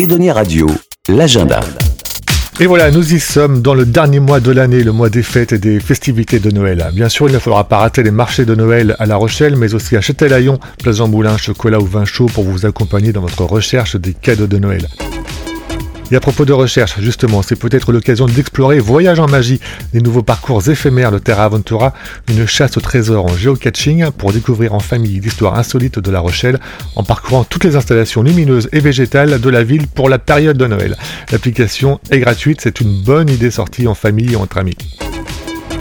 Edonia Radio, l'agenda. Et voilà, nous y sommes dans le dernier mois de l'année, le mois des fêtes et des festivités de Noël. Bien sûr, il ne faudra pas rater les marchés de Noël à La Rochelle, mais aussi à Châtelaillon, Place Moulin, chocolat ou vin chaud pour vous accompagner dans votre recherche des cadeaux de Noël. Et à propos de recherche, justement, c'est peut-être l'occasion d'explorer Voyage en magie, des nouveaux parcours éphémères de Terra Aventura, une chasse au trésor en géocaching pour découvrir en famille l'histoire insolite de La Rochelle en parcourant toutes les installations lumineuses et végétales de la ville pour la période de Noël. L'application est gratuite, c'est une bonne idée sortie en famille et entre amis.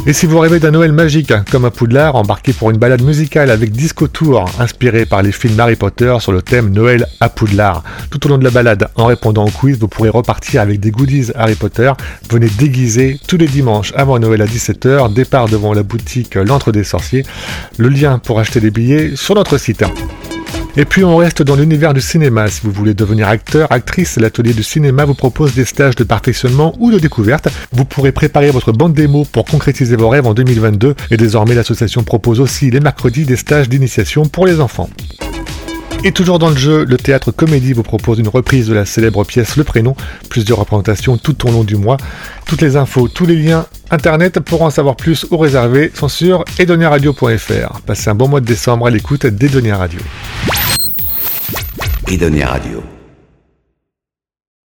Et si vous rêvez d'un Noël magique, comme à Poudlard, embarquez pour une balade musicale avec Disco Tour, inspiré par les films Harry Potter sur le thème Noël à Poudlard. Tout au long de la balade, en répondant au quiz, vous pourrez repartir avec des goodies Harry Potter. Venez déguiser tous les dimanches avant Noël à 17h, départ devant la boutique L'Entre des Sorciers. Le lien pour acheter des billets sur notre site. Et puis on reste dans l'univers du cinéma. Si vous voulez devenir acteur, actrice, l'atelier du cinéma vous propose des stages de perfectionnement ou de découverte. Vous pourrez préparer votre bande démo pour concrétiser vos rêves en 2022. Et désormais l'association propose aussi les mercredis des stages d'initiation pour les enfants. Et toujours dans le jeu, le théâtre comédie vous propose une reprise de la célèbre pièce Le Prénom, plusieurs représentations tout au long du mois. Toutes les infos, tous les liens internet pour en savoir plus ou réserver sont sur edoniaradio.fr. Passez un bon mois de décembre à l'écoute d'Edonia Radio. Radio.